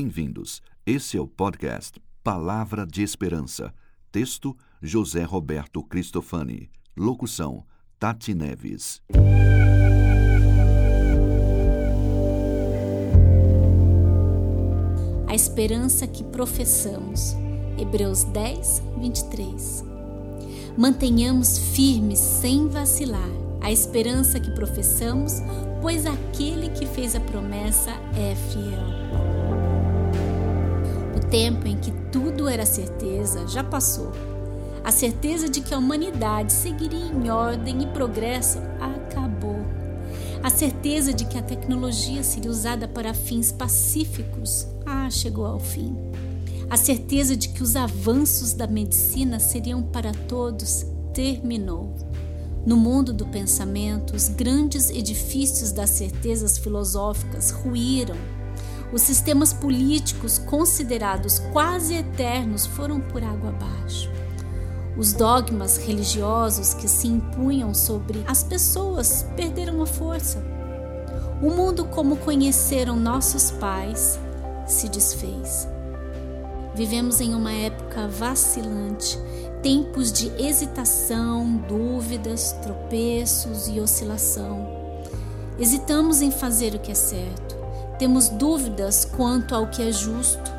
Bem-vindos. Esse é o podcast Palavra de Esperança. Texto: José Roberto Cristofani. Locução: Tati Neves. A esperança que professamos. Hebreus 10, 23. Mantenhamos firmes sem vacilar a esperança que professamos, pois aquele que fez a promessa é fiel. Tempo em que tudo era certeza já passou. A certeza de que a humanidade seguiria em ordem e progresso acabou. A certeza de que a tecnologia seria usada para fins pacíficos ah, chegou ao fim. A certeza de que os avanços da medicina seriam para todos terminou. No mundo do pensamento, os grandes edifícios das certezas filosóficas ruíram. Os sistemas políticos, considerados quase eternos, foram por água abaixo. Os dogmas religiosos que se impunham sobre as pessoas perderam a força. O mundo, como conheceram nossos pais, se desfez. Vivemos em uma época vacilante tempos de hesitação, dúvidas, tropeços e oscilação. Hesitamos em fazer o que é certo, temos dúvidas quanto ao que é justo,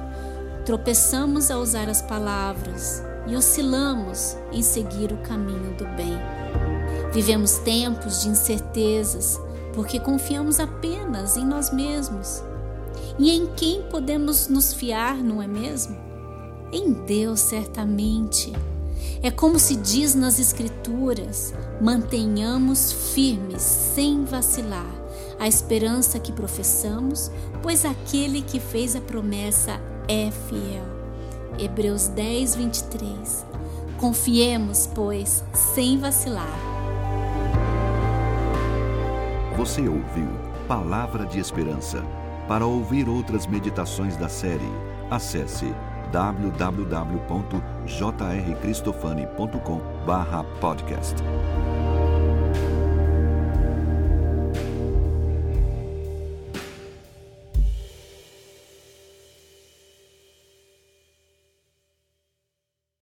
tropeçamos a usar as palavras e oscilamos em seguir o caminho do bem. Vivemos tempos de incertezas porque confiamos apenas em nós mesmos. E em quem podemos nos fiar, não é mesmo? Em Deus, certamente. É como se diz nas Escrituras: mantenhamos firmes, sem vacilar, a esperança que professamos, pois aquele que fez a promessa é fiel. Hebreus 10, 23. Confiemos, pois, sem vacilar. Você ouviu Palavra de Esperança. Para ouvir outras meditações da série, acesse www.jrcristofani.com/podcast.